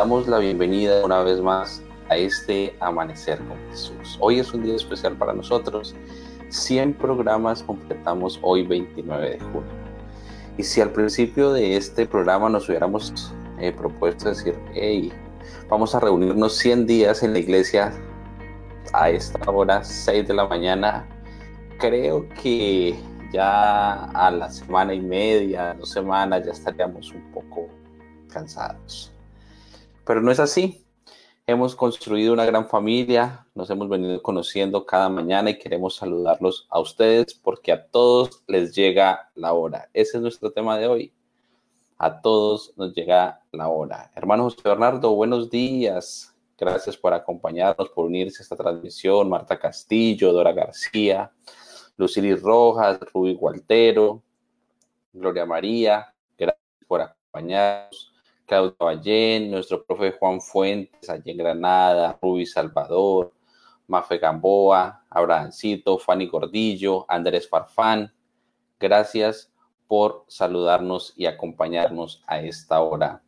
damos la bienvenida una vez más a este Amanecer con Jesús. Hoy es un día especial para nosotros. 100 programas completamos hoy 29 de junio. Y si al principio de este programa nos hubiéramos eh, propuesto decir, hey, vamos a reunirnos 100 días en la iglesia a esta hora, 6 de la mañana, creo que ya a la semana y media, dos semanas, ya estaríamos un poco cansados. Pero no es así. Hemos construido una gran familia, nos hemos venido conociendo cada mañana y queremos saludarlos a ustedes porque a todos les llega la hora. Ese es nuestro tema de hoy. A todos nos llega la hora. Hermano José Bernardo, buenos días. Gracias por acompañarnos, por unirse a esta transmisión. Marta Castillo, Dora García, Lucili Rojas, Rubí Gualtero, Gloria María, gracias por acompañarnos. Claudio Ballén, nuestro profe Juan Fuentes, allí en Granada, Rubí Salvador, Mafe Gamboa, Abrahancito, Fanny Gordillo, Andrés Farfán. Gracias por saludarnos y acompañarnos a esta hora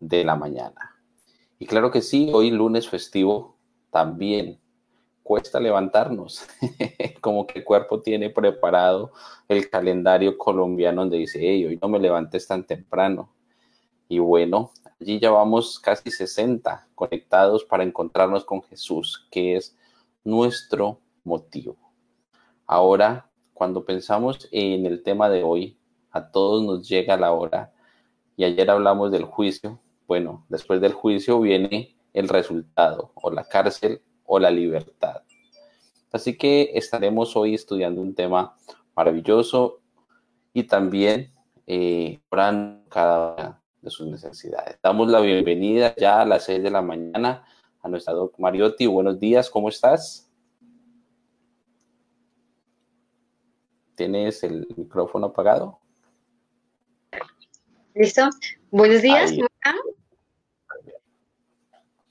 de la mañana. Y claro que sí, hoy lunes festivo también cuesta levantarnos, como que el cuerpo tiene preparado el calendario colombiano donde dice, hey, hoy no me levantes tan temprano. Y bueno, allí ya vamos casi 60 conectados para encontrarnos con Jesús, que es nuestro motivo. Ahora, cuando pensamos en el tema de hoy, a todos nos llega la hora, y ayer hablamos del juicio, bueno, después del juicio viene el resultado, o la cárcel o la libertad. Así que estaremos hoy estudiando un tema maravilloso y también eh, cada una de sus necesidades. Damos la bienvenida ya a las 6 de la mañana a nuestra doc Mariotti. Buenos días, ¿cómo estás? ¿Tienes el micrófono apagado? Listo. Buenos días.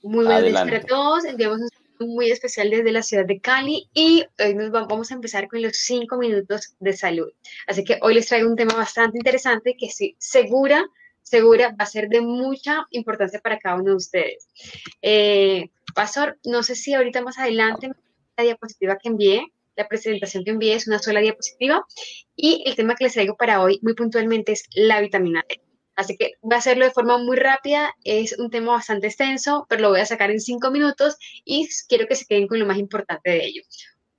Muy buenos días para todos. Enviamos un muy especial desde la ciudad de Cali y hoy nos vamos a empezar con los cinco minutos de salud. Así que hoy les traigo un tema bastante interesante que sí, segura, segura va a ser de mucha importancia para cada uno de ustedes. Eh, Pastor, no sé si ahorita más adelante la diapositiva que envié, la presentación que envié es una sola diapositiva y el tema que les traigo para hoy muy puntualmente es la vitamina D. Así que voy a hacerlo de forma muy rápida. Es un tema bastante extenso, pero lo voy a sacar en cinco minutos y quiero que se queden con lo más importante de ello.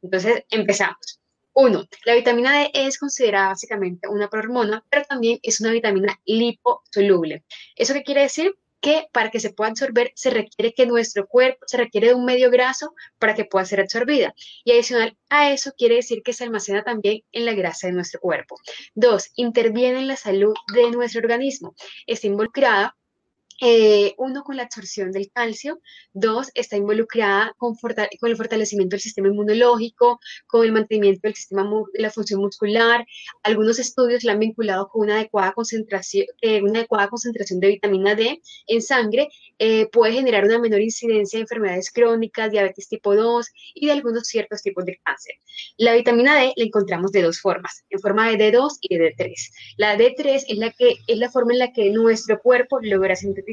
Entonces, empezamos. Uno, la vitamina D es considerada básicamente una prohormona, pero también es una vitamina liposoluble. ¿Eso qué quiere decir? que para que se pueda absorber se requiere que nuestro cuerpo, se requiere de un medio graso para que pueda ser absorbida. Y adicional a eso quiere decir que se almacena también en la grasa de nuestro cuerpo. Dos, interviene en la salud de nuestro organismo. Está involucrada eh, uno, con la absorción del calcio, dos, está involucrada con, con, el fortalecimiento del sistema inmunológico, con el mantenimiento del sistema la función muscular. Algunos estudios la han vinculado con una adecuada concentración, eh, una adecuada concentración de vitamina D en sangre, eh, puede generar una menor incidencia de enfermedades crónicas, diabetes tipo 2 y de algunos ciertos tipos de cáncer. La vitamina D la encontramos de dos formas, en forma de D2 y de D3. La D3 es la, que, es la forma en la que nuestro cuerpo logra sintetizar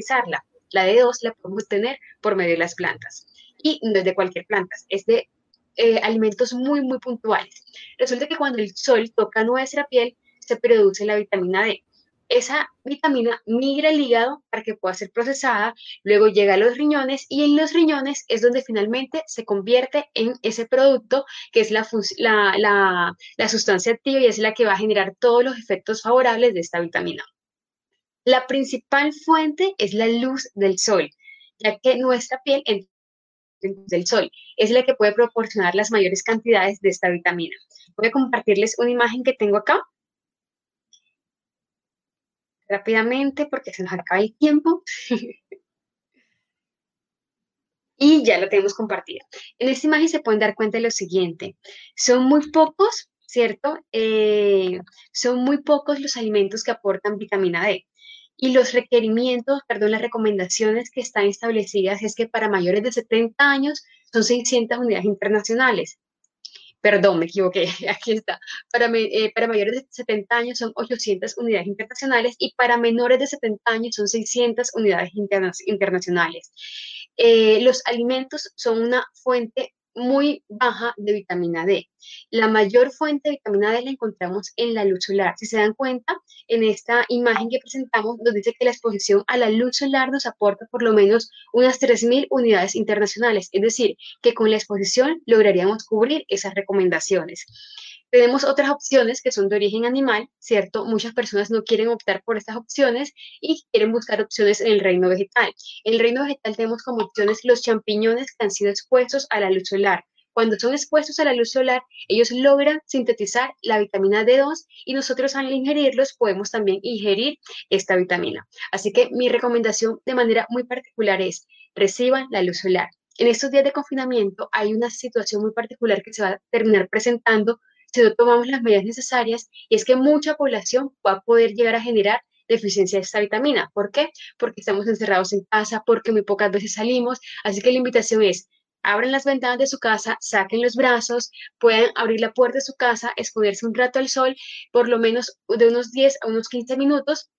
la de dos la podemos tener por medio de las plantas. Y no es de cualquier planta, es de eh, alimentos muy, muy puntuales. Resulta que cuando el sol toca nuestra piel, se produce la vitamina D. Esa vitamina migra al hígado para que pueda ser procesada, luego llega a los riñones y en los riñones es donde finalmente se convierte en ese producto que es la, la sustancia activa y es la que va a generar todos los efectos favorables de esta vitamina. La principal fuente es la luz del sol, ya que nuestra piel del sol es la que puede proporcionar las mayores cantidades de esta vitamina. Voy a compartirles una imagen que tengo acá. Rápidamente, porque se nos acaba el tiempo. y ya la tenemos compartida. En esta imagen se pueden dar cuenta de lo siguiente. Son muy pocos, ¿cierto? Eh, son muy pocos los alimentos que aportan vitamina D. Y los requerimientos, perdón, las recomendaciones que están establecidas es que para mayores de 70 años son 600 unidades internacionales. perdón, me equivoqué, aquí está. Para, eh, para mayores de 70 años son 800 unidades internacionales y para menores de 70 años son 600 unidades internacionales. Eh, los alimentos son una fuente muy baja de vitamina D. La mayor fuente de vitamina D la encontramos en la luz solar. Si se dan cuenta, en esta imagen que presentamos nos dice que la exposición a la luz solar nos aporta por lo menos unas 3.000 unidades internacionales, es decir, que con la exposición lograríamos cubrir esas recomendaciones. Tenemos otras opciones que son de origen animal, ¿cierto? Muchas personas no quieren optar por estas opciones y quieren buscar opciones en el reino vegetal. En el reino vegetal tenemos como opciones los champiñones que han sido expuestos a la luz solar. Cuando son expuestos a la luz solar, ellos logran sintetizar la vitamina D2 y nosotros al ingerirlos podemos también ingerir esta vitamina. Así que mi recomendación de manera muy particular es reciban la luz solar. En estos días de confinamiento hay una situación muy particular que se va a terminar presentando si no tomamos las medidas necesarias, y es que mucha población va a poder llegar a generar deficiencia de esta vitamina. ¿Por qué? Porque estamos encerrados en casa, porque muy pocas veces salimos. Así que la invitación es, abran las ventanas de su casa, saquen los brazos, pueden abrir la puerta de su casa, exponerse un rato al sol, por lo menos de unos 10 a unos 15 minutos,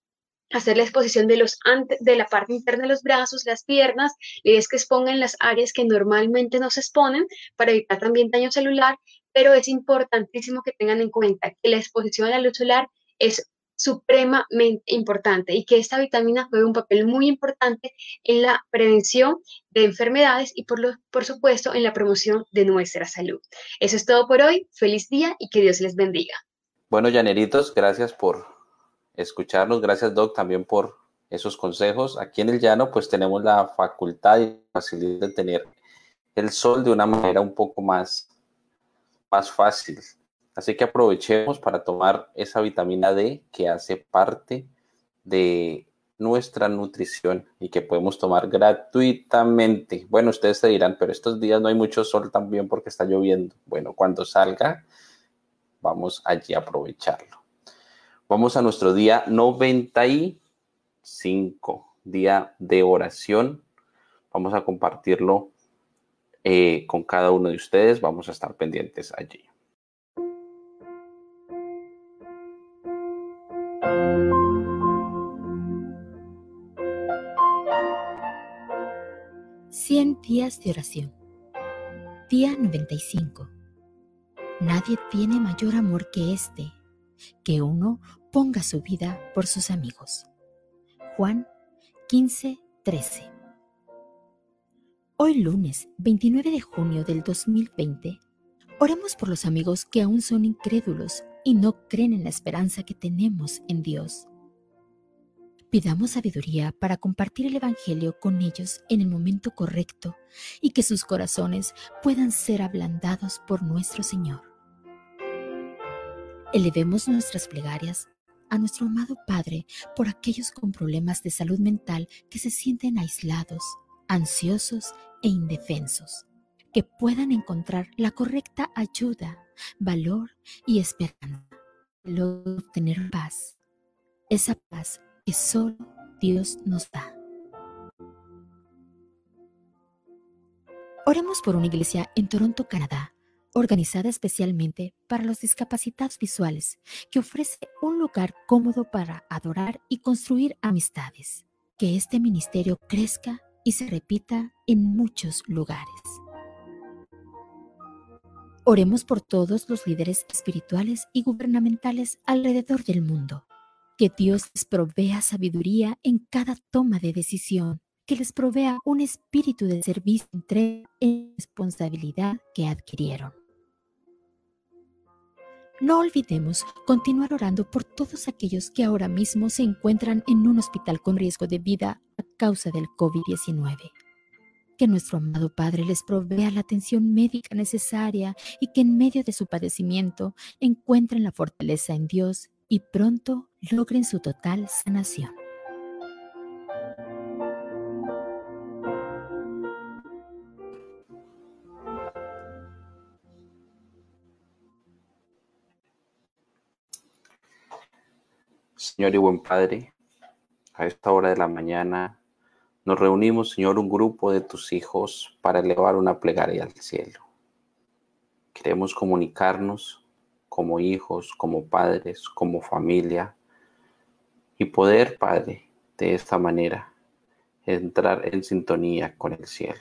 hacer la exposición de, los de la parte interna de los brazos, las piernas, y es que expongan las áreas que normalmente no se exponen para evitar también daño celular, pero es importantísimo que tengan en cuenta que la exposición a la luz solar es supremamente importante y que esta vitamina juega un papel muy importante en la prevención de enfermedades y por, lo, por supuesto en la promoción de nuestra salud. Eso es todo por hoy. Feliz día y que Dios les bendiga. Bueno, llaneritos, gracias por escucharnos. Gracias, Doc, también por esos consejos. Aquí en el llano, pues tenemos la facultad y facilidad de tener el sol de una manera un poco más más fácil. Así que aprovechemos para tomar esa vitamina D que hace parte de nuestra nutrición y que podemos tomar gratuitamente. Bueno, ustedes se dirán, pero estos días no hay mucho sol también porque está lloviendo. Bueno, cuando salga, vamos allí a aprovecharlo. Vamos a nuestro día 95, día de oración. Vamos a compartirlo eh, con cada uno de ustedes. Vamos a estar pendientes allí. Cien días de oración. Día 95. Nadie tiene mayor amor que este, que uno ponga su vida por sus amigos. Juan 15, 13. Hoy lunes 29 de junio del 2020, oremos por los amigos que aún son incrédulos y no creen en la esperanza que tenemos en Dios. Pidamos sabiduría para compartir el Evangelio con ellos en el momento correcto y que sus corazones puedan ser ablandados por nuestro Señor. Elevemos nuestras plegarias a nuestro amado Padre por aquellos con problemas de salud mental que se sienten aislados ansiosos e indefensos, que puedan encontrar la correcta ayuda, valor y esperanza. Luego tener paz, esa paz que solo Dios nos da. Oremos por una iglesia en Toronto, Canadá, organizada especialmente para los discapacitados visuales, que ofrece un lugar cómodo para adorar y construir amistades. Que este ministerio crezca y se repita en muchos lugares. Oremos por todos los líderes espirituales y gubernamentales alrededor del mundo. Que Dios les provea sabiduría en cada toma de decisión, que les provea un espíritu de servicio entre en responsabilidad que adquirieron. No olvidemos continuar orando por todos aquellos que ahora mismo se encuentran en un hospital con riesgo de vida a causa del COVID-19. Que nuestro amado Padre les provea la atención médica necesaria y que en medio de su padecimiento encuentren la fortaleza en Dios y pronto logren su total sanación. Señor y buen Padre, a esta hora de la mañana nos reunimos, Señor, un grupo de tus hijos para elevar una plegaria al cielo. Queremos comunicarnos como hijos, como padres, como familia y poder, Padre, de esta manera entrar en sintonía con el cielo.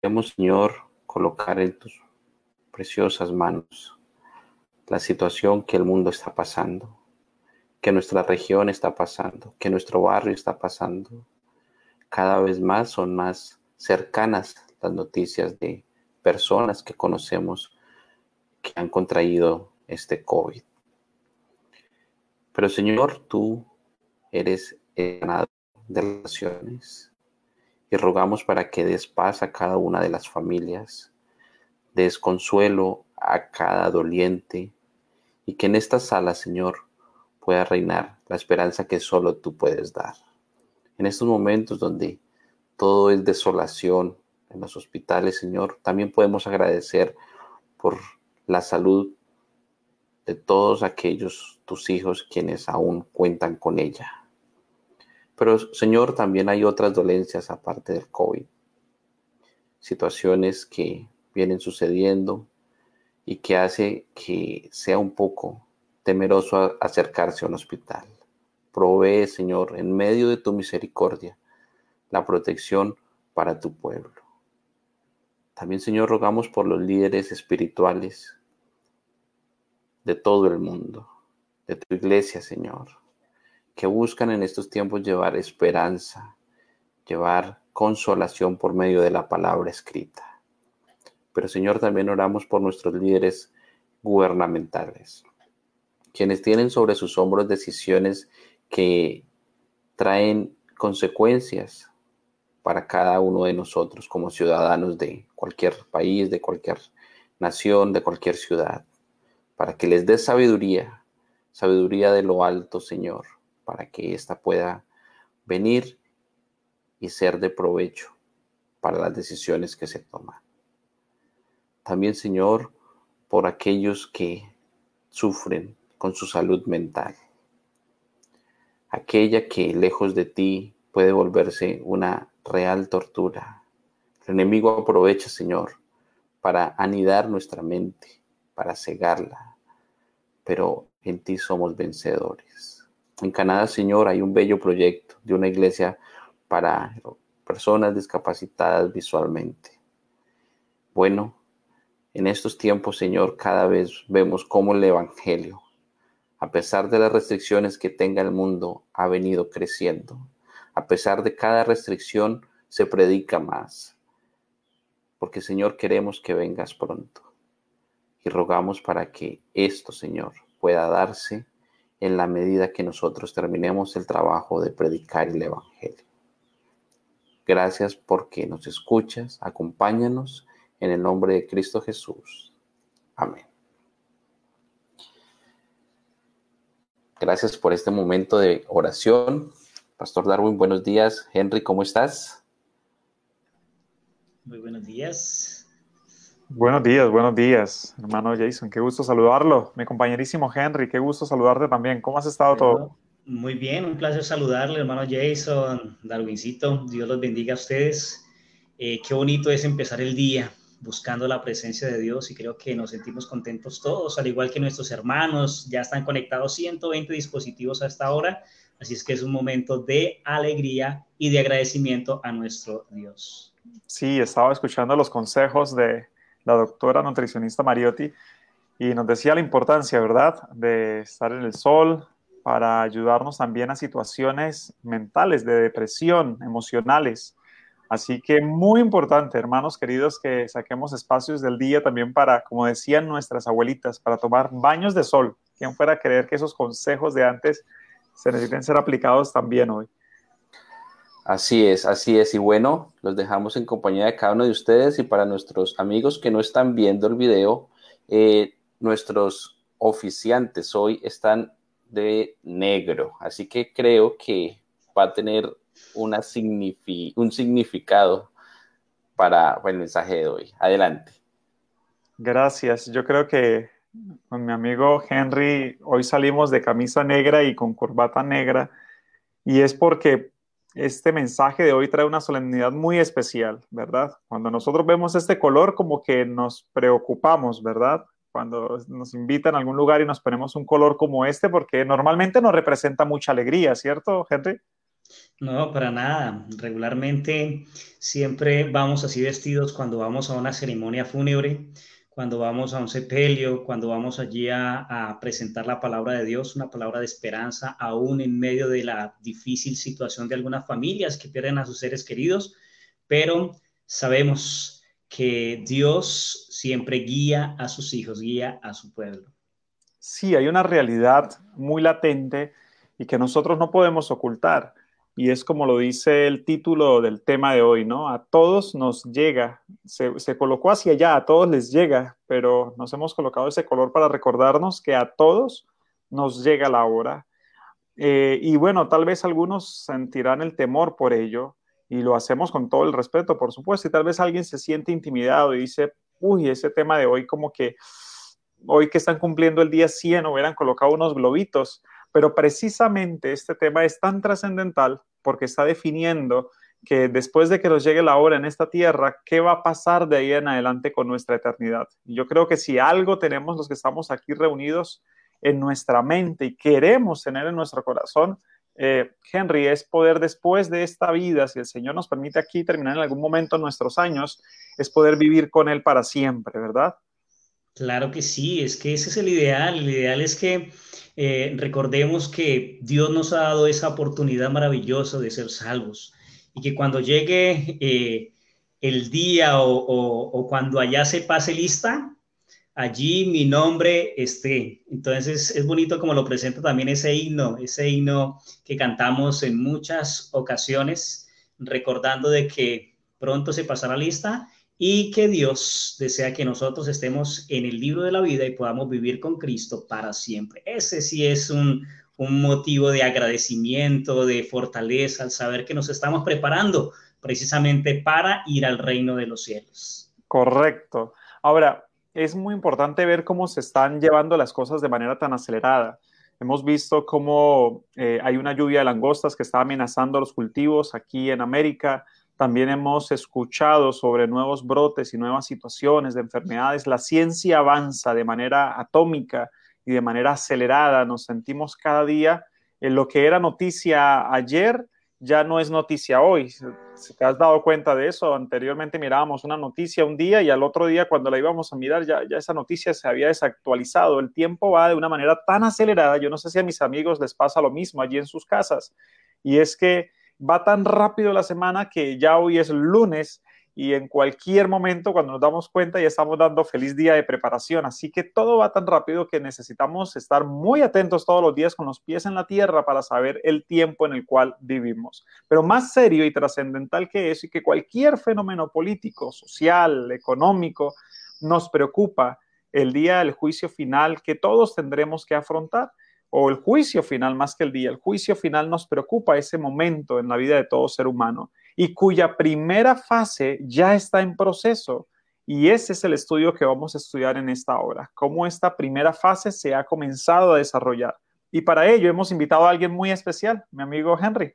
Queremos, Señor, colocar en tus preciosas manos la situación que el mundo está pasando, que nuestra región está pasando, que nuestro barrio está pasando. Cada vez más son más cercanas las noticias de personas que conocemos que han contraído este COVID. Pero Señor, tú eres el ganador de las naciones y rogamos para que des paz a cada una de las familias, des consuelo a cada doliente y que en esta sala, Señor, pueda reinar la esperanza que solo tú puedes dar. En estos momentos donde todo es desolación en los hospitales, Señor, también podemos agradecer por la salud de todos aquellos tus hijos quienes aún cuentan con ella. Pero Señor, también hay otras dolencias aparte del COVID. Situaciones que vienen sucediendo y que hace que sea un poco temeroso acercarse a un hospital. Provee, Señor, en medio de tu misericordia, la protección para tu pueblo. También, Señor, rogamos por los líderes espirituales de todo el mundo, de tu iglesia, Señor, que buscan en estos tiempos llevar esperanza, llevar consolación por medio de la palabra escrita. Pero, Señor, también oramos por nuestros líderes gubernamentales, quienes tienen sobre sus hombros decisiones que traen consecuencias para cada uno de nosotros como ciudadanos de cualquier país, de cualquier nación, de cualquier ciudad para que les dé sabiduría, sabiduría de lo alto, Señor, para que ésta pueda venir y ser de provecho para las decisiones que se toman. También, Señor, por aquellos que sufren con su salud mental. Aquella que lejos de ti puede volverse una real tortura. El enemigo aprovecha, Señor, para anidar nuestra mente, para cegarla, pero en ti somos vencedores. En Canadá, Señor, hay un bello proyecto de una iglesia para personas discapacitadas visualmente. Bueno, en estos tiempos, Señor, cada vez vemos cómo el Evangelio, a pesar de las restricciones que tenga el mundo, ha venido creciendo. A pesar de cada restricción, se predica más. Porque, Señor, queremos que vengas pronto y rogamos para que esto, Señor, pueda darse en la medida que nosotros terminemos el trabajo de predicar el Evangelio. Gracias porque nos escuchas, acompáñanos en el nombre de Cristo Jesús. Amén. Gracias por este momento de oración. Pastor Darwin, buenos días. Henry, ¿cómo estás? Muy buenos días. Buenos días, buenos días, hermano Jason. Qué gusto saludarlo. Mi compañerísimo Henry, qué gusto saludarte también. ¿Cómo has estado todo? Muy bien, un placer saludarle, hermano Jason, Darwincito. Dios los bendiga a ustedes. Eh, qué bonito es empezar el día buscando la presencia de Dios y creo que nos sentimos contentos todos, al igual que nuestros hermanos. Ya están conectados 120 dispositivos a esta hora, así es que es un momento de alegría y de agradecimiento a nuestro Dios. Sí, estaba escuchando los consejos de la doctora nutricionista Mariotti, y nos decía la importancia, ¿verdad?, de estar en el sol para ayudarnos también a situaciones mentales, de depresión, emocionales. Así que muy importante, hermanos queridos, que saquemos espacios del día también para, como decían nuestras abuelitas, para tomar baños de sol. ¿Quién fuera a creer que esos consejos de antes se necesiten ser aplicados también hoy? Así es, así es. Y bueno, los dejamos en compañía de cada uno de ustedes y para nuestros amigos que no están viendo el video, eh, nuestros oficiantes hoy están de negro, así que creo que va a tener un significado para el mensaje de hoy. Adelante. Gracias. Yo creo que con mi amigo Henry hoy salimos de camisa negra y con corbata negra y es porque este mensaje de hoy trae una solemnidad muy especial, ¿verdad? Cuando nosotros vemos este color, como que nos preocupamos, ¿verdad? Cuando nos invitan a algún lugar y nos ponemos un color como este, porque normalmente nos representa mucha alegría, ¿cierto, Henry? No, para nada. Regularmente siempre vamos así vestidos cuando vamos a una ceremonia fúnebre cuando vamos a un sepelio, cuando vamos allí a, presentar la palabra de Dios, una palabra de esperanza, aún en medio de la difícil situación de algunas familias que pierden a sus seres queridos, pero sabemos que Dios siempre guía a sus hijos, guía a su pueblo. Sí, hay una realidad muy latente y que nosotros no podemos ocultar y es como lo dice el título del tema de hoy, ¿no? A todos nos llega, se, colocó hacia allá, a todos les llega, pero nos hemos colocado ese color para recordarnos que a todos nos llega la hora. Eh, y bueno, tal vez algunos sentirán el temor por ello, y lo hacemos con todo el respeto, por supuesto, y tal vez alguien se siente intimidado y dice, uy, ese tema de hoy como que hoy que están cumpliendo el día 100 hubieran colocado unos globitos pero precisamente este tema es tan trascendental porque está definiendo que después de que nos llegue la hora en esta tierra, ¿qué va a pasar de ahí en adelante con nuestra eternidad? Yo creo que si algo tenemos los que estamos aquí reunidos en nuestra mente y queremos tener en nuestro corazón, eh, Henry, es poder después de esta vida, si el Señor nos permite aquí terminar en algún momento nuestros años, es poder vivir con Él para siempre, ¿verdad? Claro que sí, es que ese es el ideal. El ideal es que eh, recordemos que Dios nos ha dado esa oportunidad maravillosa de ser salvos y que cuando llegue eh, el día o, cuando allá se pase lista, allí mi nombre esté. Entonces es bonito como lo presenta también ese himno, ese himno que cantamos en muchas ocasiones, recordando de que pronto se pasará lista y que Dios desea que nosotros estemos en el libro de la vida y podamos vivir con Cristo para siempre. Ese sí es un, motivo de agradecimiento, de fortaleza, al saber que nos estamos preparando precisamente para ir al reino de los cielos. Correcto. Ahora, es muy importante ver cómo se están llevando las cosas de manera tan acelerada. Hemos visto cómo eh, hay una lluvia de langostas que está amenazando los cultivos aquí en América. También hemos escuchado sobre nuevos brotes y nuevas situaciones de enfermedades. La ciencia avanza de manera atómica y de manera acelerada. Nos sentimos cada día en lo que era noticia ayer, ya no es noticia hoy. Si te has dado cuenta de eso, anteriormente mirábamos una noticia un día y al otro día cuando la íbamos a mirar ya, ya esa noticia se había desactualizado. El tiempo va de una manera tan acelerada. Yo no sé si a mis amigos les pasa lo mismo allí en sus casas. Y es que va tan rápido la semana que ya hoy es lunes y en cualquier momento cuando nos damos cuenta ya estamos dando feliz día de preparación. Así que todo va tan rápido que necesitamos estar muy atentos todos los días con los pies en la tierra para saber el tiempo en el cual vivimos. Pero más serio y trascendental que eso y que cualquier fenómeno político, social, económico nos preocupa el día del juicio final que todos tendremos que afrontar o el juicio final más que el día. El juicio final nos preocupa ese momento en la vida de todo ser humano y cuya primera fase ya está en proceso. Y ese es el estudio que vamos a estudiar en esta hora, cómo esta primera fase se ha comenzado a desarrollar. Y para ello hemos invitado a alguien muy especial, mi amigo Henry.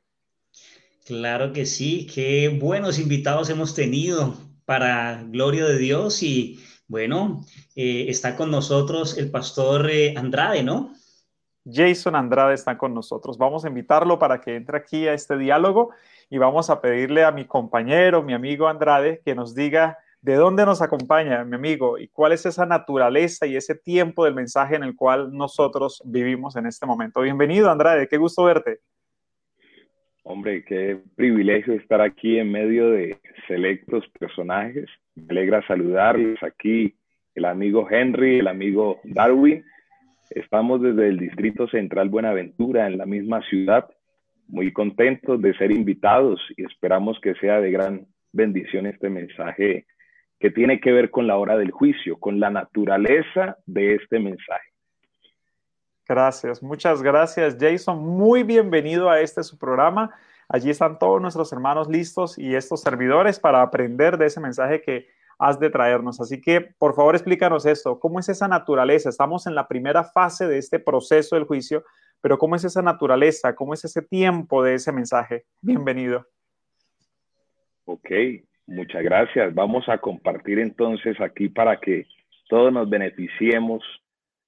Claro que sí, qué buenos invitados hemos tenido para gloria de Dios y bueno, eh, está con nosotros el pastor eh, Andrade, ¿no? Jason Andrade está con nosotros. Vamos a invitarlo para que entre aquí a este diálogo y vamos a pedirle a mi compañero, mi amigo Andrade, que nos diga de dónde nos acompaña, mi amigo, y cuál es esa naturaleza y ese tiempo del mensaje en el cual nosotros vivimos en este momento. Bienvenido, Andrade, qué gusto verte. Hombre, qué privilegio estar aquí en medio de selectos personajes. Me alegra saludarles aquí, el amigo Henry, el amigo Darwin Estamos desde el Distrito Central Buenaventura, en la misma ciudad, muy contentos de ser invitados y esperamos que sea de gran bendición este mensaje que tiene que ver con la hora del juicio, con la naturaleza de este mensaje. Gracias, muchas gracias Jason. Muy bienvenido a este su programa. Allí están todos nuestros hermanos listos y estos servidores para aprender de ese mensaje que has de traernos. Así que, por favor, explícanos esto. ¿Cómo es esa naturaleza? Estamos en la primera fase de este proceso del juicio, pero ¿cómo es esa naturaleza? ¿Cómo es ese tiempo de ese mensaje? Bienvenido. Ok, muchas gracias. Vamos a compartir entonces aquí para que todos nos beneficiemos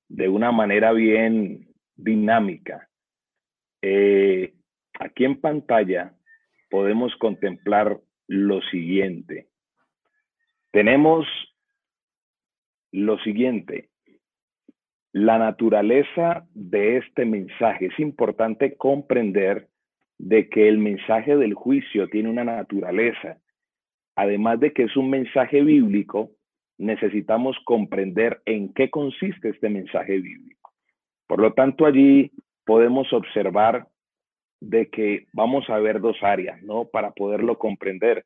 de una manera bien dinámica. Eh, aquí en pantalla podemos contemplar lo siguiente. Tenemos lo siguiente, la naturaleza de este mensaje. Es importante comprender de que el mensaje del juicio tiene una naturaleza. Además de que es un mensaje bíblico, necesitamos comprender en qué consiste este mensaje bíblico. Por lo tanto, allí podemos observar de que vamos a ver dos áreas, ¿no? Para poderlo comprender.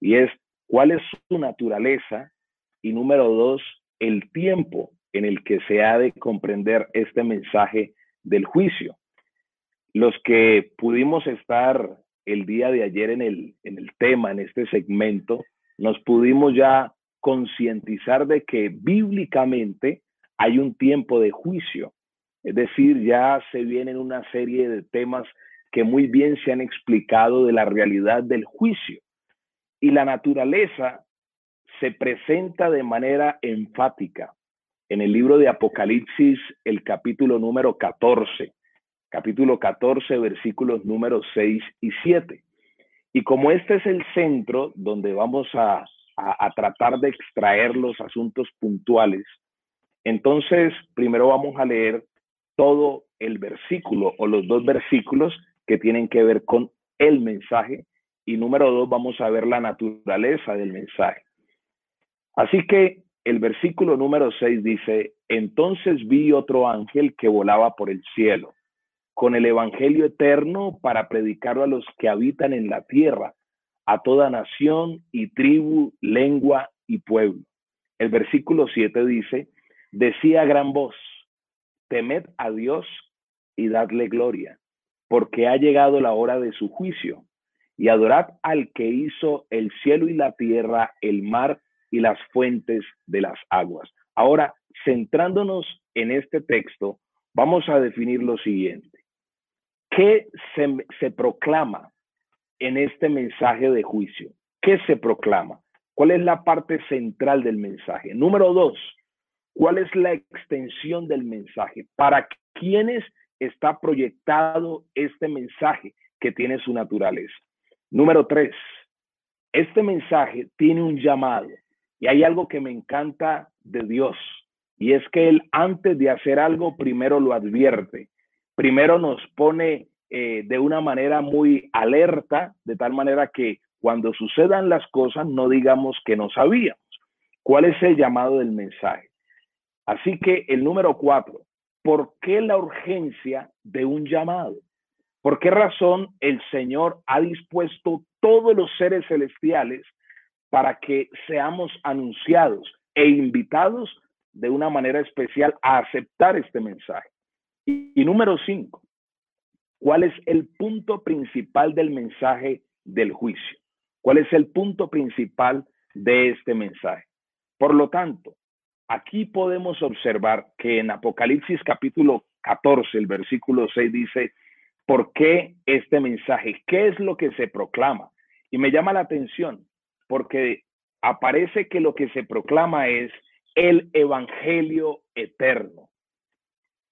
Y es cuál es su naturaleza y número dos, el tiempo en el que se ha de comprender este mensaje del juicio. Los que pudimos estar el día de ayer en el, en el tema, en este segmento, nos pudimos ya concientizar de que bíblicamente hay un tiempo de juicio. Es decir, ya se vienen una serie de temas que muy bien se han explicado de la realidad del juicio. Y la naturaleza se presenta de manera enfática en el libro de Apocalipsis, el capítulo número 14, capítulo 14, versículos números 6 y 7. Y como este es el centro donde vamos a, a tratar de extraer los asuntos puntuales, entonces primero vamos a leer todo el versículo o los dos versículos que tienen que ver con el mensaje y número dos vamos a ver la naturaleza del mensaje. Así que el versículo número 6 dice, entonces vi otro ángel que volaba por el cielo, con el Evangelio eterno para predicarlo a los que habitan en la tierra, a toda nación y tribu, lengua y pueblo. El versículo 7 dice, decía gran voz, temed a Dios y dadle gloria, porque ha llegado la hora de su juicio, y adorad al que hizo el cielo y la tierra, el mar y las fuentes de las aguas. Ahora, centrándonos en este texto, vamos a definir lo siguiente. ¿Qué se, se proclama en este mensaje de juicio? ¿Qué se proclama? ¿Cuál es la parte central del mensaje? Número dos, ¿cuál es la extensión del mensaje? ¿Para quiénes está proyectado este mensaje que tiene su naturaleza? Número tres, este mensaje tiene un llamado. Y hay algo que me encanta de Dios, y es que Él antes de hacer algo, primero lo advierte, primero nos pone eh, de una manera muy alerta, de tal manera que cuando sucedan las cosas no digamos que no sabíamos. ¿Cuál es el llamado del mensaje? Así que el número cuatro, ¿por qué la urgencia de un llamado? ¿Por qué razón el Señor ha dispuesto todos los seres celestiales para que seamos anunciados e invitados de una manera especial a aceptar este mensaje. Y, número cinco, ¿cuál es el punto principal del mensaje del juicio? ¿Cuál es el punto principal de este mensaje? Por lo tanto, aquí podemos observar que en Apocalipsis capítulo 14, el versículo 6 dice, ¿por qué este mensaje? ¿Qué es lo que se proclama? Y me llama la atención porque aparece que lo que se proclama es el Evangelio eterno.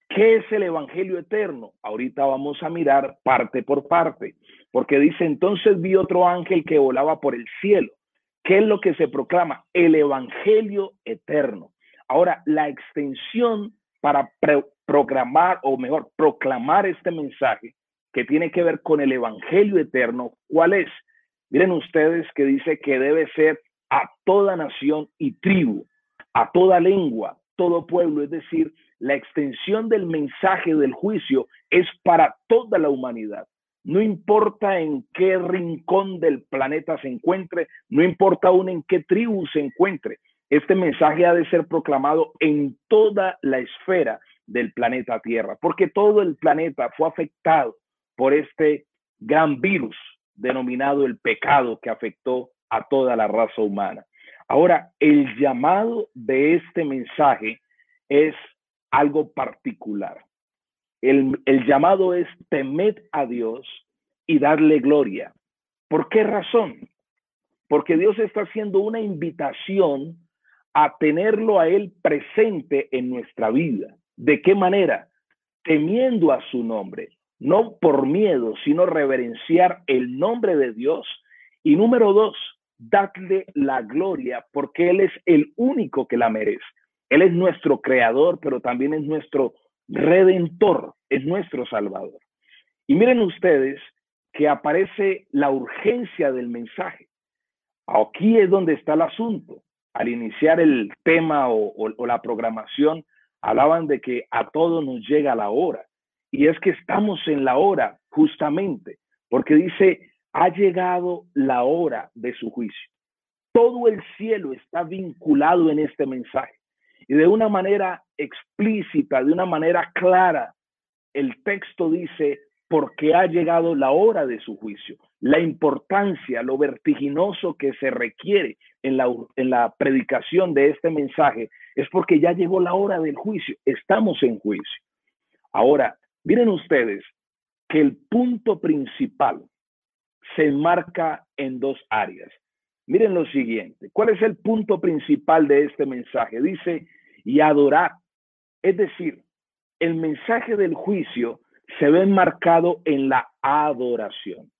¿Qué es el Evangelio eterno? Ahorita vamos a mirar parte por parte, porque dice, entonces vi otro ángel que volaba por el cielo. ¿Qué es lo que se proclama? El Evangelio eterno. Ahora, la extensión para programar, o mejor, proclamar este mensaje que tiene que ver con el Evangelio eterno, ¿cuál es? Miren ustedes que dice que debe ser a toda nación y tribu, a toda lengua, todo pueblo, es decir, la extensión del mensaje del juicio es para toda la humanidad. No importa en qué rincón del planeta se encuentre, no importa aún en qué tribu se encuentre, este mensaje ha de ser proclamado en toda la esfera del planeta Tierra, porque todo el planeta fue afectado por este gran virus denominado el pecado que afectó a toda la raza humana. Ahora, el llamado de este mensaje es algo particular. el, el llamado es temed a Dios y darle gloria. ¿Por qué razón? Porque Dios está haciendo una invitación a tenerlo a Él presente en nuestra vida. ¿De qué manera? Temiendo a su nombre, no por miedo, sino reverenciar el nombre de Dios. Y número dos, darle la gloria porque Él es el único que la merece. Él es nuestro creador, pero también es nuestro redentor, es nuestro salvador. Y miren ustedes que aparece la urgencia del mensaje. Aquí es donde está el asunto. Al iniciar el tema o, la programación, hablaban de que a todos nos llega la hora. Y es que estamos en la hora justamente, porque dice, ha llegado la hora de su juicio. Todo el cielo está vinculado en este mensaje. Y de una manera explícita, de una manera clara, el texto dice, porque ha llegado la hora de su juicio. La importancia, lo vertiginoso que se requiere en la, en la predicación de este mensaje es porque ya llegó la hora del juicio. Estamos en juicio. Ahora, miren ustedes que el punto principal se enmarca en dos áreas. Miren lo siguiente, ¿cuál es el punto principal de este mensaje? Dice, y adorar. Es decir, el mensaje del juicio se ve enmarcado en la adoración.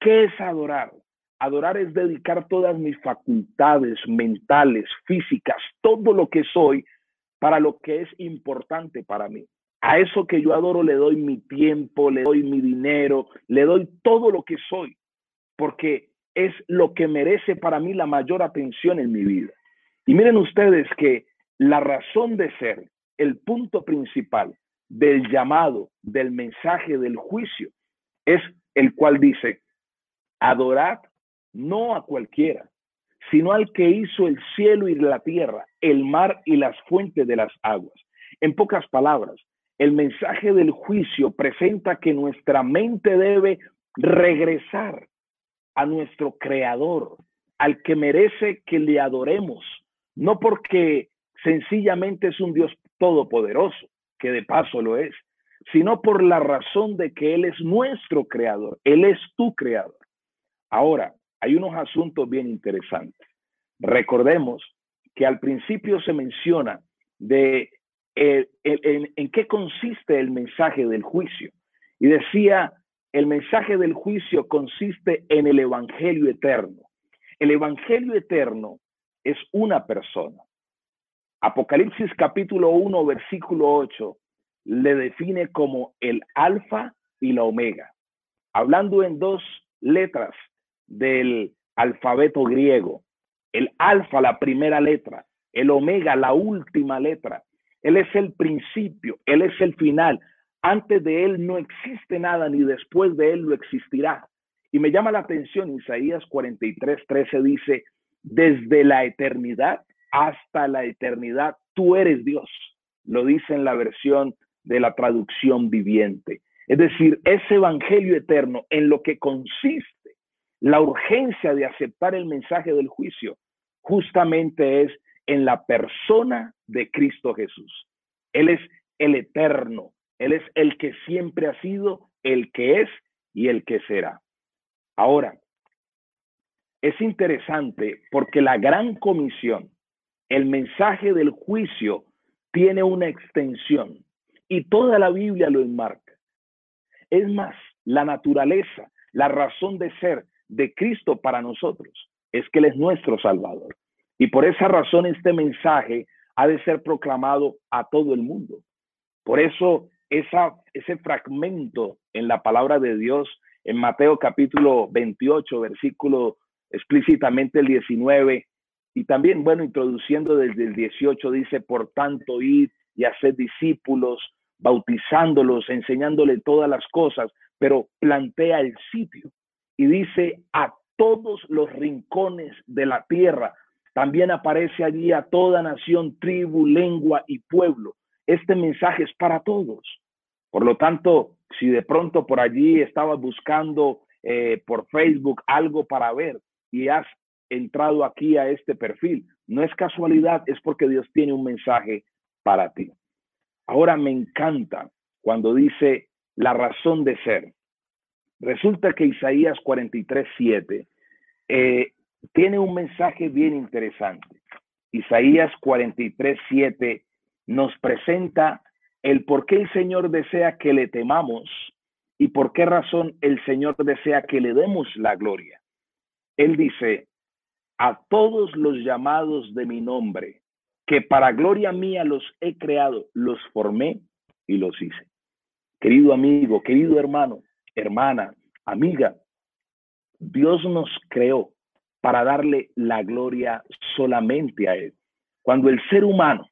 ¿Qué es adorar? Adorar es dedicar todas mis facultades mentales, físicas, todo lo que soy para lo que es importante para mí. A eso que yo adoro le doy mi tiempo, le doy mi dinero, le doy todo lo que soy, porque es lo que merece para mí la mayor atención en mi vida. Y miren ustedes que la razón de ser, el punto principal del llamado, del mensaje del juicio, es el cual dice, adorad no a cualquiera, sino al que hizo el cielo y la tierra, el mar y las fuentes de las aguas. En pocas palabras, el mensaje del juicio presenta que nuestra mente debe regresar a nuestro creador, al que merece que le adoremos, no porque sencillamente es un Dios todopoderoso, que de paso lo es, sino por la razón de que Él es nuestro creador, Él es tu creador. Ahora, hay unos asuntos bien interesantes. Recordemos que al principio se menciona de eh, en qué consiste el mensaje del juicio. Y decía, el mensaje del juicio consiste en el Evangelio eterno. El Evangelio eterno es una persona. Apocalipsis capítulo 1, versículo 8, le define como el alfa y la omega, hablando en dos letras del alfabeto griego. El alfa, la primera letra, el omega, la última letra. Él es el principio, Él es el final. Antes de Él no existe nada, ni después de Él lo existirá. Y me llama la atención, Isaías 43, 13 dice, desde la eternidad hasta la eternidad. Tú eres Dios, lo dice en la versión de la traducción viviente. Es decir, ese evangelio eterno en lo que consiste la urgencia de aceptar el mensaje del juicio, justamente es en la persona de Cristo Jesús. Él es el eterno, Él es el que siempre ha sido, el que es y el que será. Ahora, es interesante porque la gran comisión el mensaje del juicio tiene una extensión y toda la Biblia lo enmarca. Es más, la naturaleza, la razón de ser de Cristo para nosotros es que Él es nuestro Salvador. Y por esa razón este mensaje ha de ser proclamado a todo el mundo. Por eso ese fragmento en la palabra de Dios en Mateo capítulo 28, versículo explícitamente el 19, y también, bueno, introduciendo desde el 18, dice, por tanto, id y hacer discípulos, bautizándolos, enseñándole todas las cosas, pero plantea el sitio y dice a todos los rincones de la tierra. También aparece allí a toda nación, tribu, lengua y pueblo. Este mensaje es para todos. Por lo tanto, si de pronto por allí estabas buscando eh, por Facebook algo para ver y has entrado aquí a este perfil. No es casualidad, es porque Dios tiene un mensaje para ti. Ahora me encanta cuando dice la razón de ser. Resulta que Isaías 43, 7 eh, tiene un mensaje bien interesante. Isaías 43, 7 nos presenta el por qué el Señor desea que le temamos y por qué razón el Señor desea que le demos la gloria. Él dice, a todos los llamados de mi nombre, que para gloria mía los he creado, los formé y los hice. Querido amigo, querido hermano, hermana, amiga, Dios nos creó para darle la gloria solamente a Él. Cuando el ser humano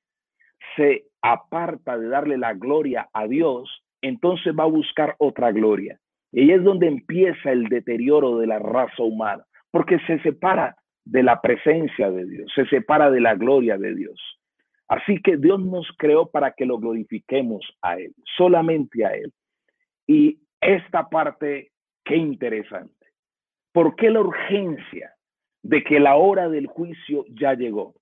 se aparta de darle la gloria a Dios, entonces va a buscar otra gloria. Y ahí es donde empieza el deterioro de la raza humana, porque se separa de la presencia de Dios, se separa de la gloria de Dios. Así que Dios nos creó para que lo glorifiquemos a Él, solamente a Él. Y esta parte, qué interesante. ¿Por qué la urgencia de que la hora del juicio ya llegó?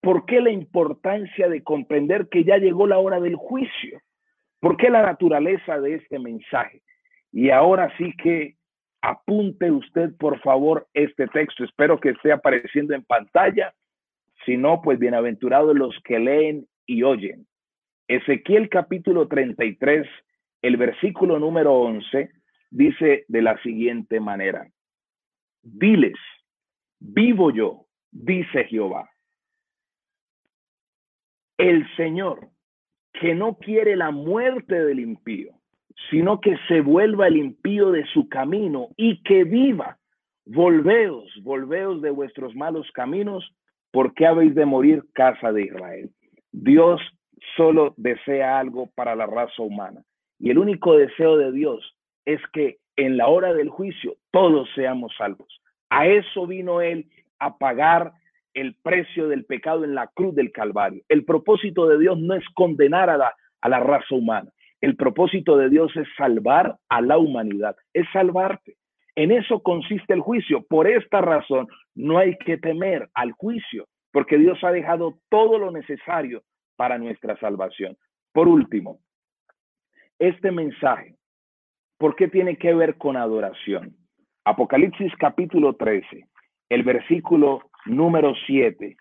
¿Por qué la importancia de comprender que ya llegó la hora del juicio? ¿Por qué la naturaleza de este mensaje? Y ahora sí que apunte usted, por favor, este texto. Espero que esté apareciendo en pantalla. Si no, pues bienaventurados los que leen y oyen. Ezequiel capítulo 33, el versículo número 11, dice de la siguiente manera. Diles, vivo yo, dice Jehová. El Señor, que no quiere la muerte del impío, sino que se vuelva el impío de su camino y que viva. Volveos, volveos de vuestros malos caminos, porque habéis de morir casa de Israel. Dios solo desea algo para la raza humana. Y el único deseo de Dios es que en la hora del juicio todos seamos salvos. A eso vino Él a pagar el precio del pecado en la cruz del Calvario. El propósito de Dios no es condenar a la, a la raza humana. El propósito de Dios es salvar a la humanidad, es salvarte. En eso consiste el juicio. Por esta razón, no hay que temer al juicio, porque Dios ha dejado todo lo necesario para nuestra salvación. Por último, este mensaje, ¿por qué tiene que ver con adoración? Apocalipsis capítulo 13, el versículo número 7,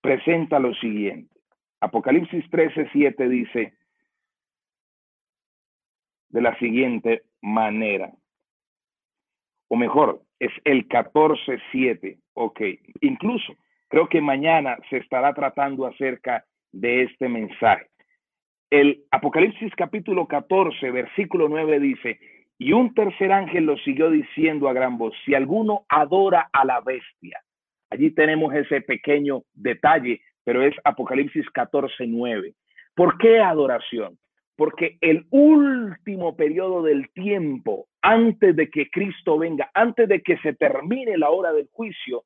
presenta lo siguiente. Apocalipsis 13, 7 dice de la siguiente manera, o mejor, es el 14, 7, ok. Incluso creo que mañana se estará tratando acerca de este mensaje. El Apocalipsis capítulo 14, versículo 9 dice, y un tercer ángel lo siguió diciendo a gran voz, si alguno adora a la bestia, allí tenemos ese pequeño detalle, pero es Apocalipsis 14, 9. ¿Por qué adoración? Porque el último periodo del tiempo, antes de que Cristo venga, antes de que se termine la hora del juicio,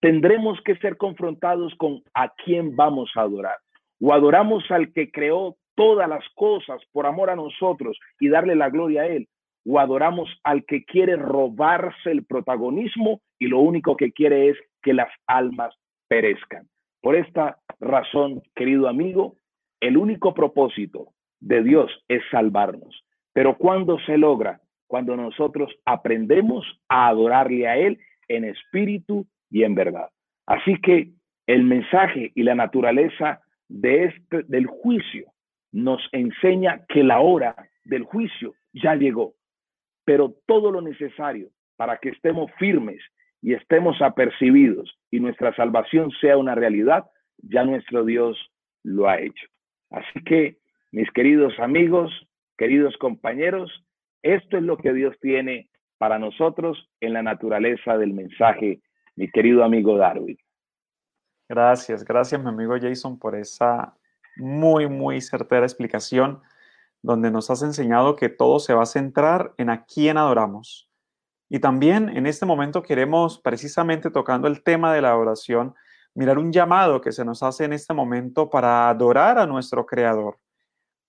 tendremos que ser confrontados con a quién vamos a adorar. O adoramos al que creó todas las cosas por amor a nosotros y darle la gloria a Él, o adoramos al que quiere robarse el protagonismo y lo único que quiere es que las almas perezcan. Por esta razón, querido amigo, el único propósito de Dios es salvarnos. Pero cuando se logra? Cuando nosotros aprendemos a adorarle a Él en espíritu y en verdad. Así que el mensaje y la naturaleza de este, del juicio nos enseña que la hora del juicio ya llegó, pero todo lo necesario para que estemos firmes y estemos apercibidos y nuestra salvación sea una realidad, ya nuestro Dios lo ha hecho. Así que, mis queridos amigos, queridos compañeros, esto es lo que Dios tiene para nosotros en la naturaleza del mensaje, mi querido amigo Darwin. Gracias, gracias mi amigo Jason por esa muy, muy certera explicación donde nos has enseñado que todo se va a centrar en a quién adoramos. Y también en este momento queremos, precisamente tocando el tema de la adoración, mirar un llamado que se nos hace en este momento para adorar a nuestro Creador.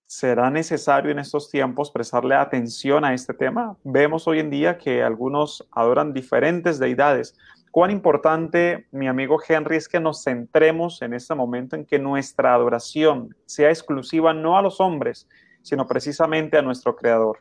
¿Será necesario en estos tiempos prestarle atención a este tema? Vemos hoy en día que algunos adoran diferentes deidades, cuán importante, mi amigo Henry, es que nos centremos en este momento en que nuestra adoración sea exclusiva no a los hombres, sino precisamente a nuestro Creador.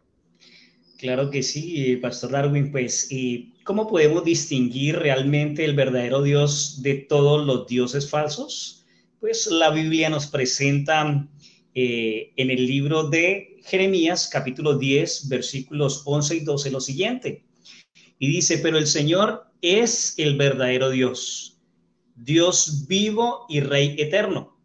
Claro que sí, Pastor Darwin, pues, ¿y cómo podemos distinguir realmente el verdadero Dios de todos los dioses falsos? Pues la Biblia nos presenta eh, en el libro de Jeremías, capítulo 10, versículos 11 y 12, lo siguiente. Y dice, pero el Señor es el verdadero Dios, Dios vivo y Rey eterno.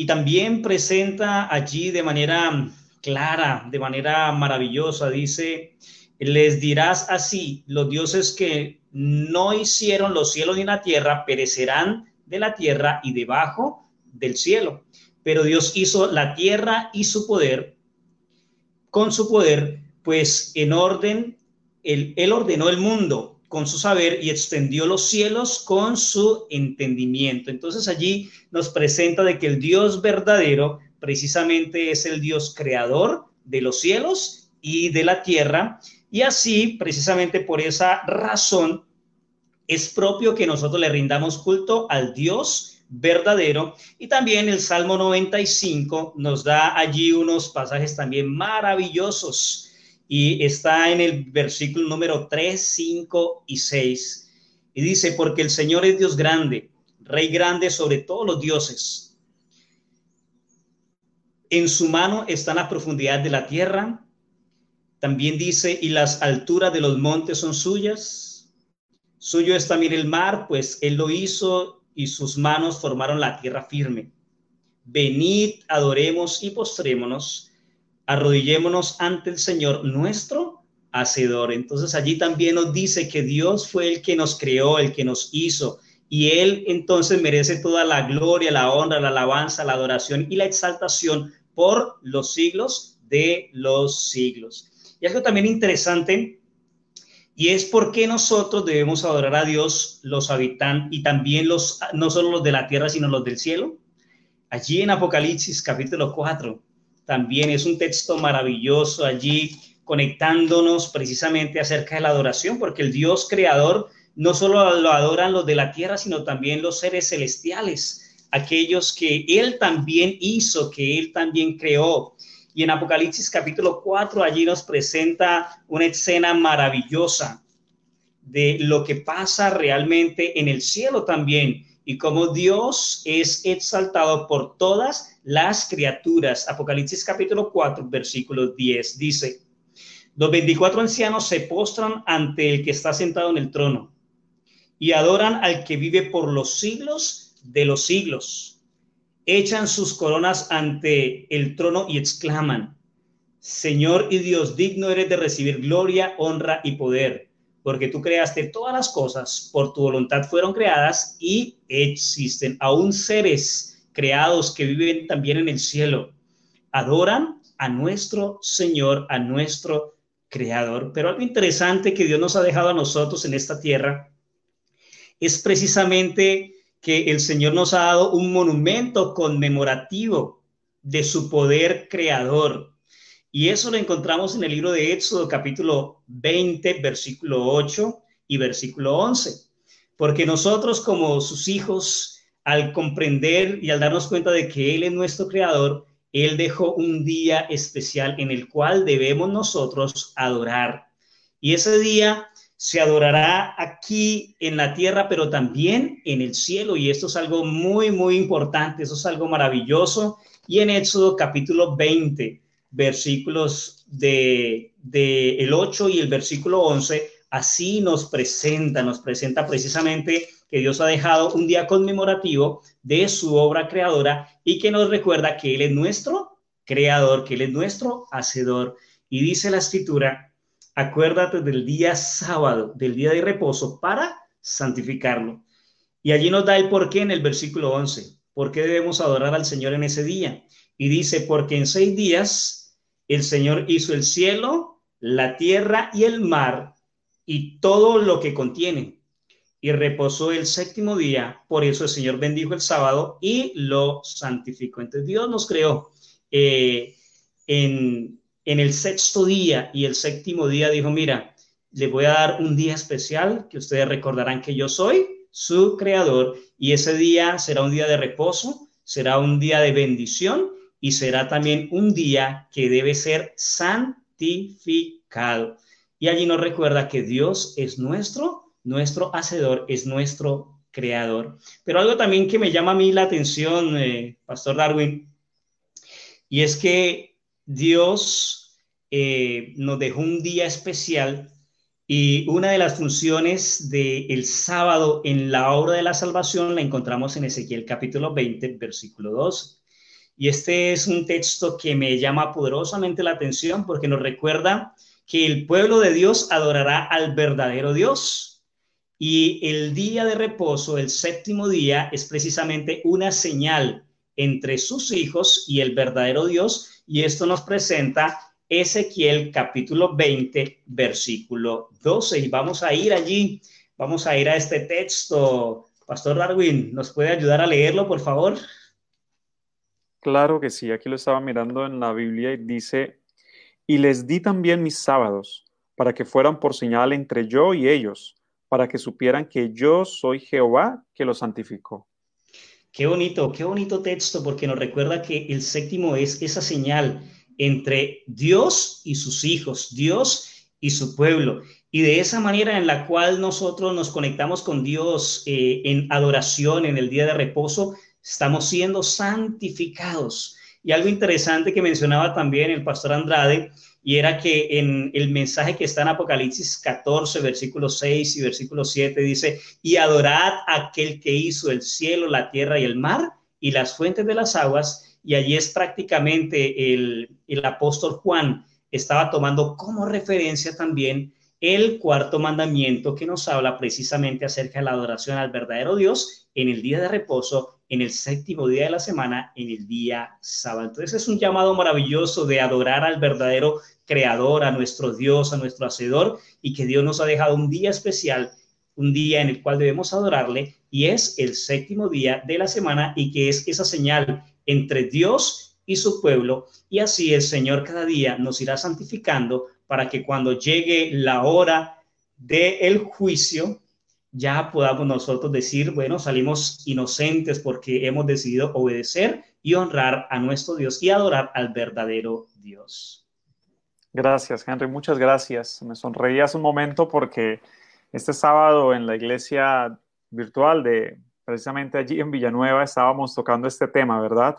Y también presenta allí de manera clara, de manera maravillosa. Dice, les dirás así, los dioses que no hicieron los cielos ni la tierra perecerán de la tierra y debajo del cielo. Pero Dios hizo la tierra y su poder, con su poder, pues en orden, él ordenó el mundo con su saber y extendió los cielos con su entendimiento. Entonces allí nos presenta de que el Dios verdadero precisamente es el Dios creador de los cielos y de la tierra. Y así, precisamente por esa razón, es propio que nosotros le rindamos culto al Dios verdadero. Y también el Salmo 95 nos da allí unos pasajes también maravillosos. Y está en el versículo número 3, 5 y 6. Y dice, porque el Señor es Dios grande, Rey grande sobre todos los dioses en su mano están las profundidades de la tierra. También dice, y las alturas de los montes son suyas. Suyo es también el mar, pues él lo hizo y sus manos formaron la tierra firme. Venid, adoremos y postrémonos, arrodillémonos ante el Señor nuestro Hacedor. Entonces allí también nos dice que Dios fue el que nos creó, el que nos hizo, y Él entonces merece toda la gloria, la honra, la alabanza, la adoración y la exaltación por los siglos de los siglos. Y algo también interesante, y es por qué nosotros debemos adorar a Dios, los habitantes, y también los, no solo los de la tierra, sino los del cielo. Allí en Apocalipsis capítulo 4, también es un texto maravilloso allí conectándonos precisamente acerca de la adoración, porque el Dios creador no solo lo adoran los de la tierra, sino también los seres celestiales aquellos que Él también hizo, que Él también creó. Y en Apocalipsis capítulo 4 allí nos presenta una escena maravillosa de lo que pasa realmente en el cielo también y cómo Dios es exaltado por todas las criaturas. Apocalipsis capítulo 4, versículo 10 dice, los 24 ancianos se postran ante el que está sentado en el trono y adoran al que vive por los siglos de los siglos. Echan sus coronas ante el trono y exclaman, Señor y Dios, digno eres de recibir gloria, honra y poder, porque tú creaste todas las cosas, por tu voluntad fueron creadas y existen. Aún seres creados que viven también en el cielo, adoran a nuestro Señor, a nuestro Creador. Pero algo interesante que Dios nos ha dejado a nosotros en esta tierra es precisamente que el Señor nos ha dado un monumento conmemorativo de su poder creador. Y eso lo encontramos en el libro de Éxodo capítulo 20, versículo 8 y versículo 11. Porque nosotros como sus hijos, al comprender y al darnos cuenta de que Él es nuestro creador, Él dejó un día especial en el cual debemos nosotros adorar. Y ese día se adorará aquí en la tierra, pero también en el cielo. Y esto es algo muy, muy importante, eso es algo maravilloso. Y en Éxodo capítulo 20, versículos de, el 8 y el versículo 11, así nos presenta, nos presenta precisamente que Dios ha dejado un día conmemorativo de su obra creadora y que nos recuerda que Él es nuestro creador, que Él es nuestro hacedor. Y dice la escritura acuérdate del día sábado, del día de reposo, para santificarlo. Y allí nos da el porqué en el versículo 11. ¿Por qué debemos adorar al Señor en ese día? Y dice, porque en seis días el Señor hizo el cielo, la tierra y el mar y todo lo que contiene. Y reposó el séptimo día, por eso el Señor bendijo el sábado y lo santificó. Entonces Dios nos creó eh, en, en el sexto día y el séptimo día dijo, mira, le voy a dar un día especial que ustedes recordarán que yo soy su creador y ese día será un día de reposo, será un día de bendición y será también un día que debe ser santificado. Y allí nos recuerda que Dios es nuestro, nuestro hacedor, es nuestro creador. Pero algo también que me llama a mí la atención, eh, Pastor Darwin, y es que Dios eh, nos dejó un día especial y una de las funciones del sábado en la obra de la salvación la encontramos en Ezequiel capítulo 20, versículo 2. Y este es un texto que me llama poderosamente la atención porque nos recuerda que el pueblo de Dios adorará al verdadero Dios. Y el día de reposo, el séptimo día, es precisamente una señal entre sus hijos y el verdadero Dios. Y esto nos presenta Ezequiel capítulo 20, versículo 12. Y vamos a ir allí, vamos a ir a este texto. Pastor Darwin, ¿nos puede ayudar a leerlo, por favor? Claro que sí, aquí lo estaba mirando en la Biblia y dice, y les di también mis sábados para que fueran por señal entre yo y ellos, para que supieran que yo soy Jehová que los santificó. Qué bonito, qué bonito texto, porque nos recuerda que el séptimo es esa señal entre Dios y sus hijos, Dios y su pueblo. Y de esa manera en la cual nosotros nos conectamos con Dios eh, en adoración, en el día de reposo, estamos siendo santificados. Y algo interesante que mencionaba también el pastor Andrade, y era que en el mensaje que está en Apocalipsis 14, versículo 6 y versículo 7 dice, y adorad a aquel que hizo el cielo, la tierra y el mar y las fuentes de las aguas, y allí es prácticamente el, apóstol Juan estaba tomando como referencia también el cuarto mandamiento que nos habla precisamente acerca de la adoración al verdadero Dios en el día de reposo, en el séptimo día de la semana, en el día sábado. Entonces es un llamado maravilloso de adorar al verdadero creador, a nuestro Dios, a nuestro hacedor, y que Dios nos ha dejado un día especial, un día en el cual debemos adorarle, y es el séptimo día de la semana, y que es esa señal entre Dios y su pueblo, y así el Señor cada día nos irá santificando para que cuando llegue la hora del juicio, ya podamos nosotros decir, bueno, salimos inocentes porque hemos decidido obedecer y honrar a nuestro Dios y adorar al verdadero Dios. Gracias, Henry, muchas gracias. Me sonreí hace un momento porque este sábado en la iglesia virtual de precisamente allí en Villanueva estábamos tocando este tema, ¿verdad?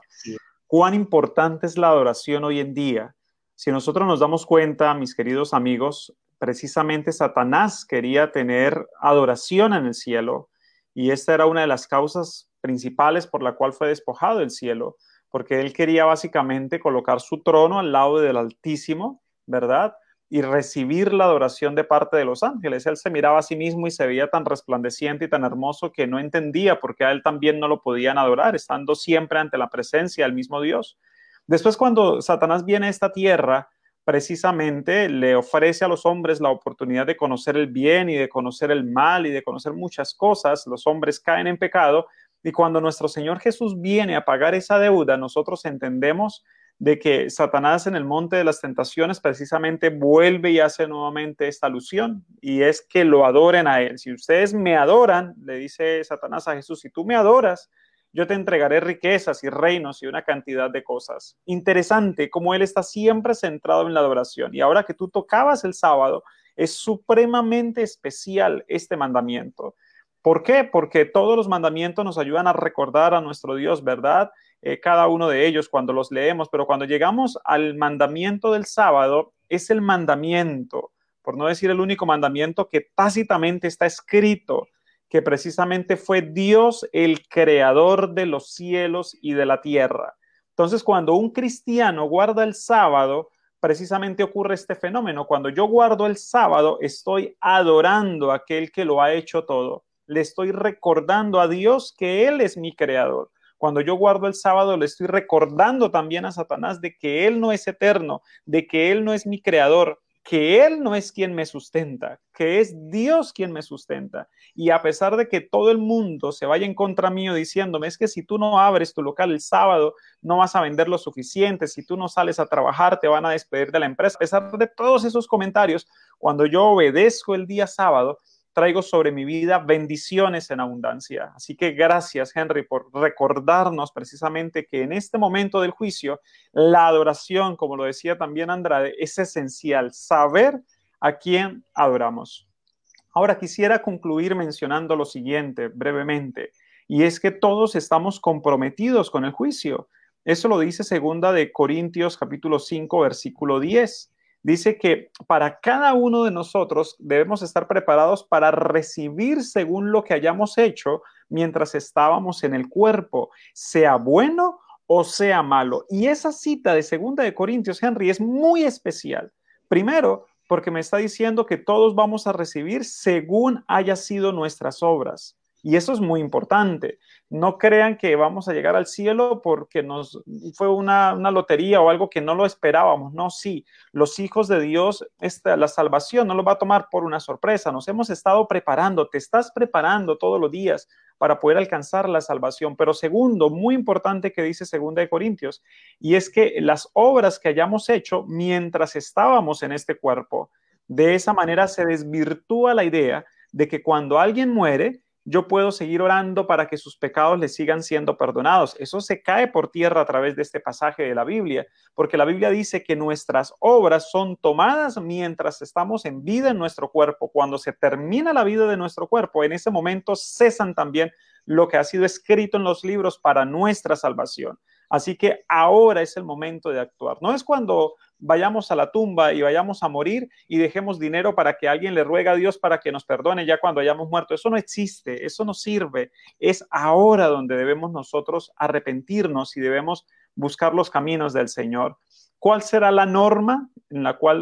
¿Cuán importante es la adoración hoy en día? Si nosotros nos damos cuenta, mis queridos amigos, precisamente Satanás quería tener adoración en el cielo y esta era una de las causas principales por la cual fue despojado del cielo, porque él quería básicamente colocar su trono al lado del Altísimo, ¿verdad? y recibir la adoración de parte de los ángeles. Él se miraba a sí mismo y se veía tan resplandeciente y tan hermoso que no entendía por qué a él también no lo podían adorar, estando siempre ante la presencia del mismo Dios. Después, cuando Satanás viene a esta tierra, precisamente le ofrece a los hombres la oportunidad de conocer el bien y de conocer el mal y de conocer muchas cosas. Los hombres caen en pecado y cuando nuestro Señor Jesús viene a pagar esa deuda, nosotros entendemos de que Satanás en el monte de las tentaciones precisamente vuelve y hace nuevamente esta alusión y es que lo adoren a él. Si ustedes me adoran, le dice Satanás a Jesús, si tú me adoras, yo te entregaré riquezas y reinos y una cantidad de cosas. Interesante como él está siempre centrado en la adoración y ahora que tú tocabas el sábado, es supremamente especial este mandamiento. ¿Por qué? Porque todos los mandamientos nos ayudan a recordar a nuestro Dios, ¿verdad? Eh, cada uno de ellos cuando los leemos, pero cuando llegamos al mandamiento del sábado, es el mandamiento, por no decir el único mandamiento que tácitamente está escrito, que precisamente fue Dios el creador de los cielos y de la tierra. Entonces, cuando un cristiano guarda el sábado, precisamente ocurre este fenómeno. Cuando yo guardo el sábado, estoy adorando a aquel que lo ha hecho todo. Le estoy recordando a Dios que Él es mi creador. Cuando yo guardo el sábado, le estoy recordando también a Satanás de que Él no es eterno, de que Él no es mi creador, que Él no es quien me sustenta, que es Dios quien me sustenta. Y a pesar de que todo el mundo se vaya en contra mío diciéndome, es que si tú no abres tu local el sábado, no vas a vender lo suficiente, si tú no sales a trabajar, te van a despedir de la empresa. A pesar de todos esos comentarios, cuando yo obedezco el día sábado, traigo sobre mi vida bendiciones en abundancia. Así que gracias, Henry, por recordarnos precisamente que en este momento del juicio, la adoración, como lo decía también Andrade, es esencial, saber a quién adoramos. Ahora quisiera concluir mencionando lo siguiente brevemente, y es que todos estamos comprometidos con el juicio. Eso lo dice segunda de Corintios capítulo 5 versículo 10. Dice que para cada uno de nosotros debemos estar preparados para recibir según lo que hayamos hecho mientras estábamos en el cuerpo, sea bueno o sea malo. Y esa cita de segunda de Corintios, Henry, es muy especial. Primero, porque me está diciendo que todos vamos a recibir según haya sido nuestras obras. Y eso es muy importante. No crean que vamos a llegar al cielo porque nos fue una, lotería o algo que no lo esperábamos. No, sí, los hijos de Dios, esta, la salvación no lo va a tomar por una sorpresa. Nos hemos estado preparando, te estás preparando todos los días para poder alcanzar la salvación. Pero segundo, muy importante que dice segunda de Corintios, y es que las obras que hayamos hecho mientras estábamos en este cuerpo, de esa manera se desvirtúa la idea de que cuando alguien muere, yo puedo seguir orando para que sus pecados le sigan siendo perdonados. Eso se cae por tierra a través de este pasaje de la Biblia, porque la Biblia dice que nuestras obras son tomadas mientras estamos en vida en nuestro cuerpo. Cuando se termina la vida de nuestro cuerpo, en ese momento cesan también lo que ha sido escrito en los libros para nuestra salvación. Así que ahora es el momento de actuar. No es cuando vayamos a la tumba y vayamos a morir y dejemos dinero para que alguien le ruega a Dios para que nos perdone ya cuando hayamos muerto. Eso no existe, eso no sirve. Es ahora donde debemos nosotros arrepentirnos y debemos buscar los caminos del Señor. ¿Cuál será la norma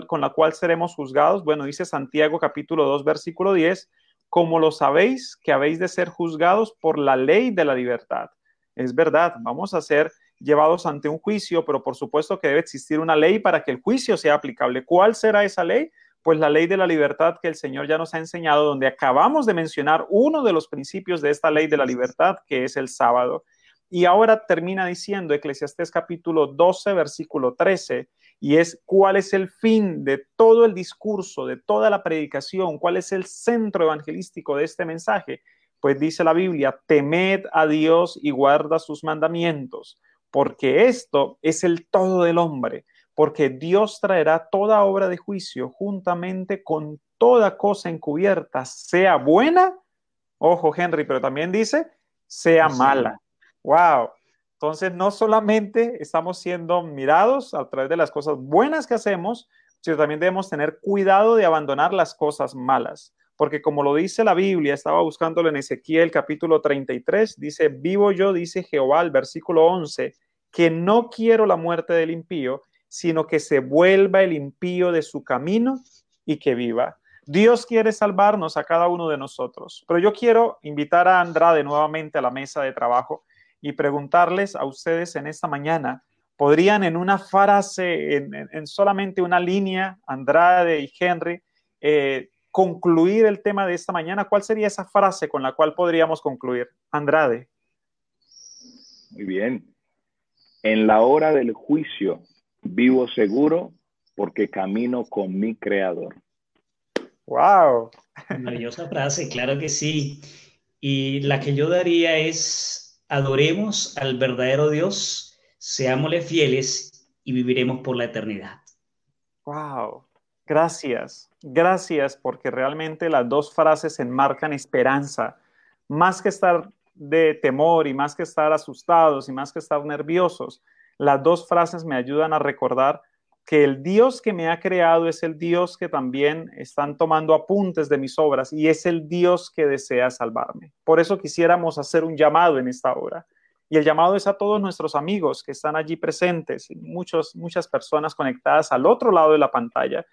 con la cual seremos juzgados? Bueno, dice Santiago capítulo 2, versículo 10, como lo sabéis que habéis de ser juzgados por la ley de la libertad. Es verdad, vamos a ser llevados ante un juicio, pero por supuesto que debe existir una ley para que el juicio sea aplicable. ¿Cuál será esa ley? Pues la ley de la libertad que el Señor ya nos ha enseñado, donde acabamos de mencionar uno de los principios de esta ley de la libertad, que es el sábado. Y ahora termina diciendo Eclesiastés capítulo 12, versículo 13, y es cuál es el fin de todo el discurso, de toda la predicación, cuál es el centro evangelístico de este mensaje. Pues dice la Biblia, temed a Dios y guarda sus mandamientos porque esto es el todo del hombre, porque Dios traerá toda obra de juicio juntamente con toda cosa encubierta, sea buena, ojo Henry, pero también dice, sea mala. Wow. Entonces, no solamente estamos siendo mirados a través de las cosas buenas que hacemos, sino también debemos tener cuidado de abandonar las cosas malas. Porque como lo dice la Biblia, estaba buscándolo en Ezequiel capítulo 33, dice, vivo yo, dice Jehová, el versículo 11, que no quiero la muerte del impío, sino que se vuelva el impío de su camino y que viva. Dios quiere salvarnos a cada uno de nosotros, pero yo quiero invitar a Andrade nuevamente a la mesa de trabajo y preguntarles a ustedes en esta mañana, ¿podrían en una frase, en, solamente una línea, Andrade y Henry, eh, concluir el tema de esta mañana? ¿Cuál sería esa frase con la cual podríamos concluir? Andrade. Muy bien. En la hora del juicio vivo seguro porque camino con mi creador. Wow. Maravillosa frase, claro que sí. Y la que yo daría es, adoremos al verdadero Dios, seámosle fieles y viviremos por la eternidad. Wow. Gracias. Gracias porque realmente las dos frases enmarcan esperanza. Más que estar de temor y más que estar asustados y más que estar nerviosos, las dos frases me ayudan a recordar que el Dios que me ha creado es el Dios que también están tomando apuntes de mis obras y es el Dios que desea salvarme. Por eso quisiéramos hacer un llamado en esta hora. Y el llamado es a todos nuestros amigos que están allí presentes, muchos, muchas personas conectadas al otro lado de la pantalla.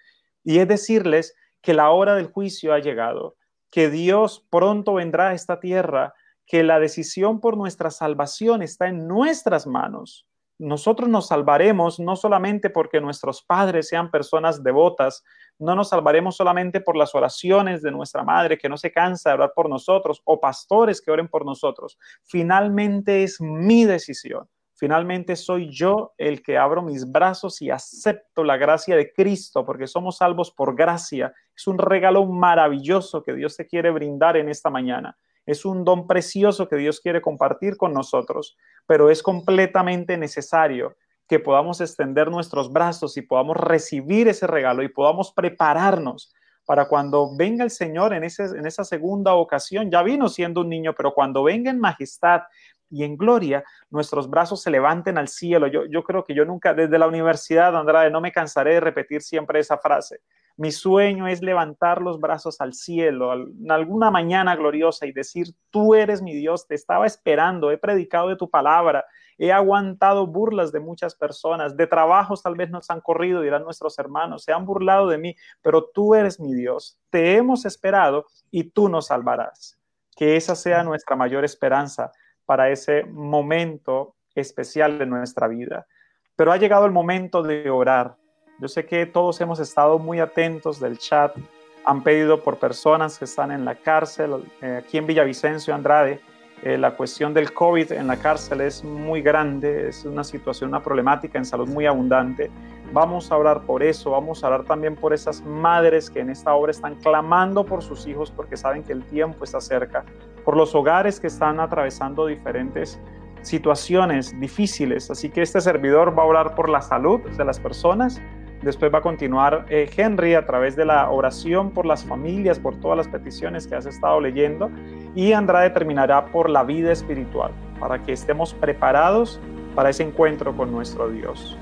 Y es decirles que la hora del juicio ha llegado, que Dios pronto vendrá a esta tierra que la decisión por nuestra salvación está en nuestras manos. Nosotros nos salvaremos no solamente porque nuestros padres sean personas devotas, no nos salvaremos solamente por las oraciones de nuestra madre que no se cansa de orar por nosotros o pastores que oren por nosotros. Finalmente es mi decisión. Finalmente soy yo el que abro mis brazos y acepto la gracia de Cristo, porque somos salvos por gracia. Es un regalo maravilloso que Dios te quiere brindar en esta mañana. Es un don precioso que Dios quiere compartir con nosotros, pero es completamente necesario que podamos extender nuestros brazos y podamos recibir ese regalo y podamos prepararnos para cuando venga el Señor en, ese, en esa segunda ocasión. Ya vino siendo un niño, pero cuando venga en majestad y en gloria, nuestros brazos se levanten al cielo. Yo, creo que yo nunca, desde la universidad, Andrade, no me cansaré de repetir siempre esa frase. Mi sueño es levantar los brazos al cielo en alguna mañana gloriosa y decir, tú eres mi Dios, te estaba esperando, he predicado de tu palabra, he aguantado burlas de muchas personas, de trabajos tal vez nos han corrido, dirán nuestros hermanos, se han burlado de mí, pero tú eres mi Dios, te hemos esperado y tú nos salvarás. Que esa sea nuestra mayor esperanza para ese momento especial de nuestra vida. Pero ha llegado el momento de orar yo sé que todos hemos estado muy atentos del chat, han pedido por personas que están en la cárcel, eh, aquí en Villavicencio, Andrade, eh, la cuestión del COVID en la cárcel es muy grande, es una situación, una problemática en salud muy abundante. Vamos a orar por eso, vamos a orar también por esas madres que en esta obra están clamando por sus hijos porque saben que el tiempo está cerca, por los hogares que están atravesando diferentes situaciones difíciles. Así que este servidor va a orar por la salud de las personas, Después va a continuar eh, Henry a través de la oración por las familias, por todas las peticiones que has estado leyendo. Y Andrade terminará por la vida espiritual, para que estemos preparados para ese encuentro con nuestro Dios.